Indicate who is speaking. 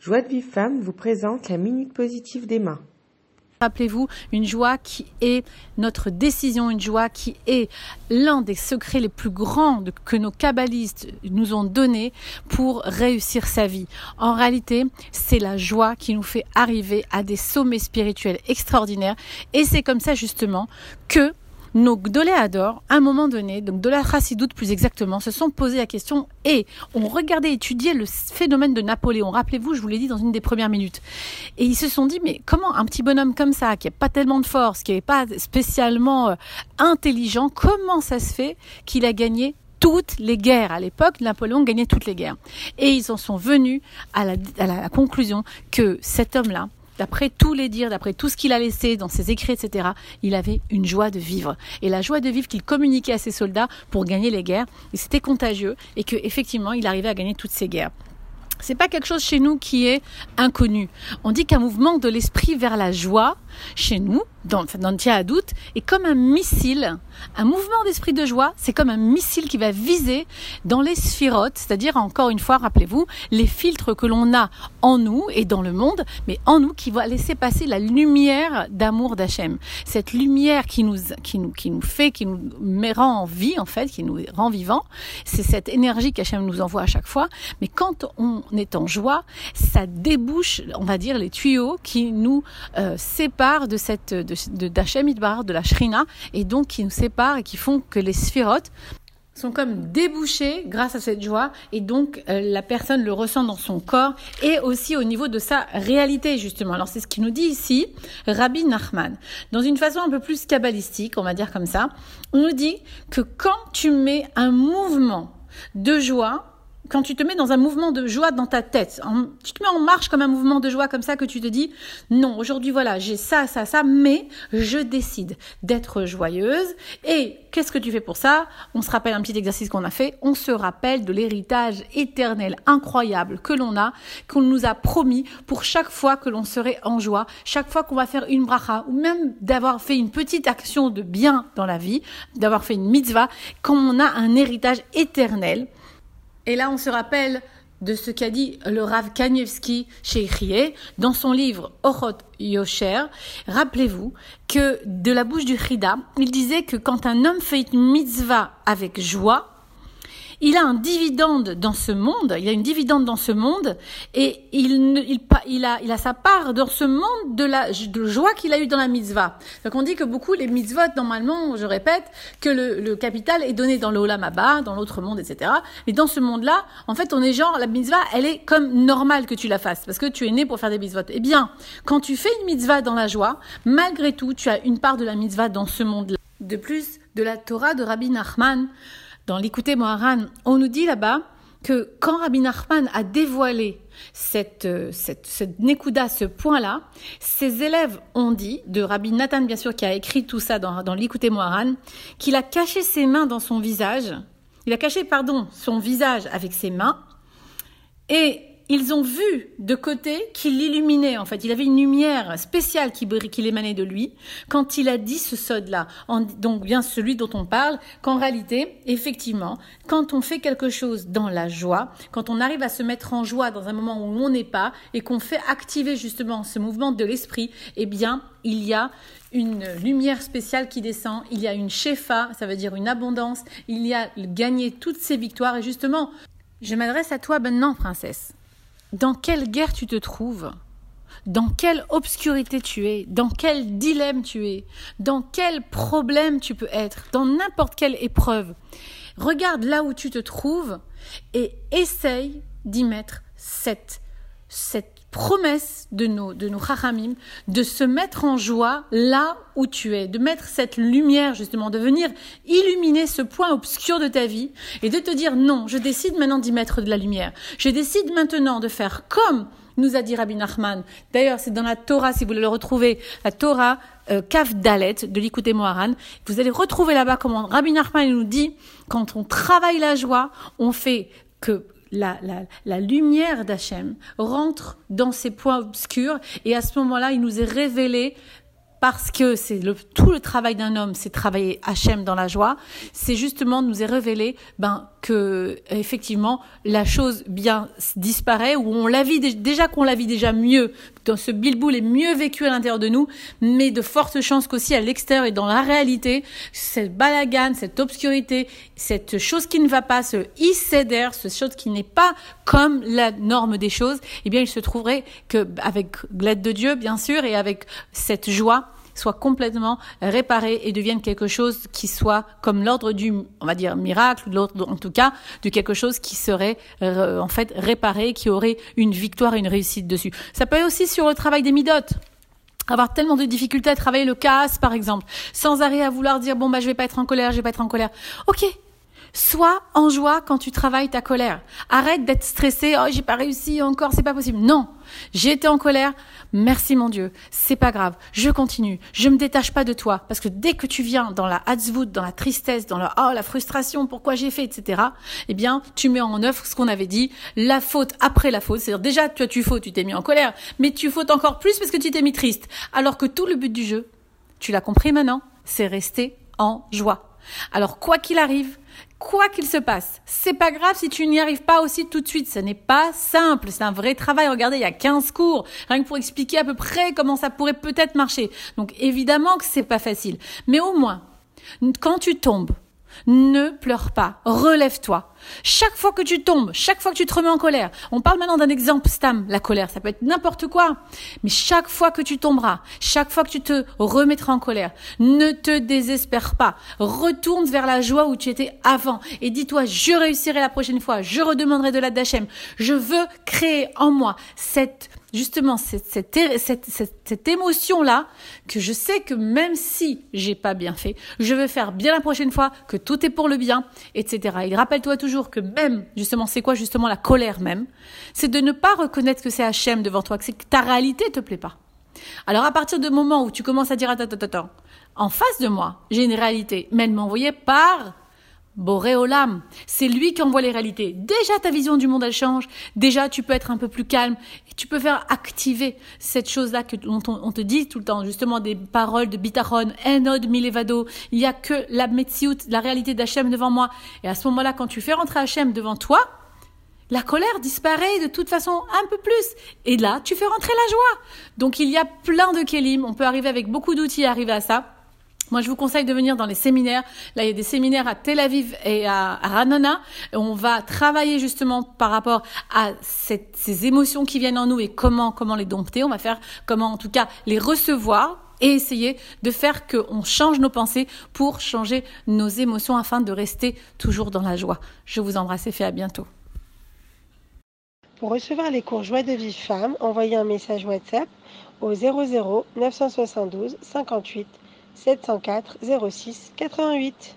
Speaker 1: Joie de Vive Femme vous présente la Minute Positive d'Emma.
Speaker 2: Rappelez-vous, une joie qui est notre décision, une joie qui est l'un des secrets les plus grands que nos kabbalistes nous ont donnés pour réussir sa vie. En réalité, c'est la joie qui nous fait arriver à des sommets spirituels extraordinaires et c'est comme ça justement que nos Gdoléadors, à un moment donné, donc de la Chassidoute plus exactement, se sont posé la question et ont regardé, étudié le phénomène de Napoléon. Rappelez-vous, je vous l'ai dit dans une des premières minutes. Et ils se sont dit, mais comment un petit bonhomme comme ça, qui n'a pas tellement de force, qui n'est pas spécialement euh, intelligent, comment ça se fait qu'il a gagné toutes les guerres? À l'époque, Napoléon gagnait toutes les guerres. Et ils en sont venus à la conclusion que cet homme-là, d'après tous les dires, d'après tout ce qu'il a laissé dans ses écrits, etc., il avait une joie de vivre. Et la joie de vivre qu'il communiquait à ses soldats pour gagner les guerres, c'était contagieux, et qu'effectivement, il arrivait à gagner toutes ces guerres. C'est pas quelque chose chez nous qui est inconnu. On dit qu'un mouvement de l'esprit vers la joie, chez nous, dans, dans le doute, est comme un missile. Un mouvement d'esprit de joie, c'est comme un missile qui va viser dans les sphirotes, c'est-à-dire, encore une fois, rappelez-vous, les filtres que l'on a en nous et dans le monde, mais en nous, qui va laisser passer la lumière d'amour d'Hachem. Cette lumière qui nous, qui qui nous fait, qui nous rend en vie, en fait, qui nous rend vivants, c'est cette énergie qu'Hachem nous envoie à chaque fois. Mais quand on est en joie, ça débouche, on va dire, les tuyaux qui nous euh, séparent de cette, de, de la Shrina, et donc qui nous séparent et qui font que les sphirotes sont comme débouchés grâce à cette joie et donc euh, la personne le ressent dans son corps et aussi au niveau de sa réalité justement. Alors c'est ce qu'il nous dit ici Rabbi Nachman. Dans une façon un peu plus kabbalistique, on va dire comme ça, on nous dit que quand tu mets un mouvement de joie quand tu te mets dans un mouvement de joie dans ta tête, tu te mets en marche comme un mouvement de joie comme ça que tu te dis non, aujourd'hui voilà, j'ai ça, ça, ça, mais je décide d'être joyeuse. Et qu'est-ce que tu fais pour ça? On se rappelle un petit exercice qu'on a fait, on se rappelle de l'héritage éternel incroyable que l'on a, qu'on nous a promis pour chaque fois que l'on serait en joie, chaque fois qu'on va faire une bracha ou même d'avoir fait une petite action de bien dans la vie, d'avoir fait une mitzvah, quand on a un héritage éternel et là, on se rappelle de ce qu'a dit le Rav Kanievski Rie dans son livre Orot Yosher. Rappelez-vous que de la bouche du Chida, il disait que quand un homme fait une mitzvah avec joie, il a un dividende dans ce monde, il a une dividende dans ce monde, et il, il, il, a, il a sa part dans ce monde de la de joie qu'il a eu dans la mitzvah. Donc on dit que beaucoup, les mitzvot, normalement, je répète, que le, le capital est donné dans le Olam dans l'autre monde, etc. Mais dans ce monde-là, en fait, on est genre, la mitzvah, elle est comme normale que tu la fasses, parce que tu es né pour faire des mitzvot. Eh bien, quand tu fais une mitzvah dans la joie, malgré tout, tu as une part de la mitzvah dans ce monde-là. De plus, de la Torah de Rabbi Nachman, dans l'écouter Moharan, on nous dit là-bas que quand Rabbi Nachman a dévoilé cette, euh, cette, Nekuda, ce point-là, ses élèves ont dit, de Rabbi Nathan bien sûr qui a écrit tout ça dans, dans l'écouter Moharan, qu'il a caché ses mains dans son visage, il a caché, pardon, son visage avec ses mains, et ils ont vu de côté qu'il illuminait, en fait. Il avait une lumière spéciale qui, qui émanait de lui quand il a dit ce sode-là. Donc, bien celui dont on parle, qu'en réalité, effectivement, quand on fait quelque chose dans la joie, quand on arrive à se mettre en joie dans un moment où on n'est pas et qu'on fait activer justement ce mouvement de l'esprit, eh bien, il y a une lumière spéciale qui descend, il y a une shefa, ça veut dire une abondance, il y a gagné toutes ces victoires et justement, je m'adresse à toi maintenant, princesse dans quelle guerre tu te trouves, dans quelle obscurité tu es, dans quel dilemme tu es, dans quel problème tu peux être, dans n'importe quelle épreuve. Regarde là où tu te trouves et essaye d'y mettre cette, cette promesse de nos, de nos chachamim, de se mettre en joie là où tu es, de mettre cette lumière justement, de venir illuminer ce point obscur de ta vie et de te dire non, je décide maintenant d'y mettre de la lumière. Je décide maintenant de faire comme nous a dit Rabbi Nachman. D'ailleurs, c'est dans la Torah, si vous voulez le retrouver, la Torah euh, Kaf de l'Ikouté Moharan. Vous allez retrouver là-bas comment Rabbi Nachman nous dit, quand on travaille la joie, on fait que la, lumière d'Hachem rentre dans ces points obscurs et à ce moment-là, il nous est révélé parce que c'est tout le travail d'un homme, c'est travailler Hachem dans la joie, c'est justement nous est révélé ben que effectivement la chose bien disparaît ou on la vit déjà qu'on la vit déjà mieux dans ce bilboul est mieux vécu à l'intérieur de nous mais de fortes chances qu'aussi à l'extérieur et dans la réalité cette balagane cette obscurité cette chose qui ne va pas ce isséder ce chose qui n'est pas comme la norme des choses eh bien il se trouverait que avec l'aide de Dieu bien sûr et avec cette joie soit complètement réparé et devienne quelque chose qui soit comme l'ordre du, on va dire, miracle, l'ordre, en tout cas, de quelque chose qui serait, euh, en fait, réparé, qui aurait une victoire et une réussite dessus. Ça peut être aussi sur le travail des midotes avoir tellement de difficultés à travailler le casse, par exemple, sans arrêt à vouloir dire bon bah je vais pas être en colère, je vais pas être en colère. Ok, Sois en joie quand tu travailles ta colère. Arrête d'être stressé. Oh, j'ai pas réussi encore, c'est pas possible. Non. J'ai été en colère. Merci mon Dieu. C'est pas grave. Je continue. Je me détache pas de toi. Parce que dès que tu viens dans la hatzvout, dans la tristesse, dans la, oh, la frustration, pourquoi j'ai fait, etc., eh bien, tu mets en œuvre ce qu'on avait dit, la faute après la faute. C'est-à-dire, déjà, toi, tu fautes, tu t'es mis en colère, mais tu fautes encore plus parce que tu t'es mis triste. Alors que tout le but du jeu, tu l'as compris maintenant, c'est rester en joie. Alors, quoi qu'il arrive, quoi qu'il se passe. C'est pas grave si tu n'y arrives pas aussi tout de suite. Ce n'est pas simple. C'est un vrai travail. Regardez, il y a 15 cours. Rien que pour expliquer à peu près comment ça pourrait peut-être marcher. Donc évidemment que c'est pas facile. Mais au moins, quand tu tombes, ne pleure pas, relève-toi. Chaque fois que tu tombes, chaque fois que tu te remets en colère, on parle maintenant d'un exemple stam, la colère, ça peut être n'importe quoi, mais chaque fois que tu tomberas, chaque fois que tu te remettras en colère, ne te désespère pas, retourne vers la joie où tu étais avant et dis-toi, je réussirai la prochaine fois, je redemanderai de l'aide d'Hachem, je veux créer en moi cette justement cette, cette, cette, émotion-là, que je sais que même si j'ai pas bien fait, je vais faire bien la prochaine fois, que tout est pour le bien, etc. Et rappelle-toi toujours que même, justement, c'est quoi justement la colère même C'est de ne pas reconnaître que c'est Hachem devant toi, que que ta réalité te plaît pas. Alors à partir du moment où tu commences à dire attends, attends, attends, en face de moi, j'ai une réalité, mais elle m'envoyait par Boréolam, c'est lui qui envoie les réalités. Déjà ta vision du monde elle change, déjà tu peux être un peu plus calme et tu peux faire activer cette chose-là que dont on, te dit tout le temps, justement des paroles de bitachon, enod milevado, il y a que la metsiout, la réalité d'Hachem devant moi. Et à ce moment-là, quand tu fais rentrer Hachem devant toi, la colère disparaît de toute façon un peu plus. Et là, tu fais rentrer la joie. Donc il y a plein de kelim, on peut arriver avec beaucoup d'outils à arriver à ça. Moi, je vous conseille de venir dans les séminaires. Là, il y a des séminaires à Tel Aviv et à, Ranana. On va travailler justement par rapport à ces émotions qui viennent en nous et comment, comment les dompter. On va faire comment, en tout cas, les recevoir et essayer de faire qu'on change nos pensées pour changer nos émotions afin de rester toujours dans la joie. Je vous embrasse et fais à bientôt.
Speaker 1: Pour recevoir les cours Joie de vie femme, envoyez un message WhatsApp au 00 972 58 704 06 88.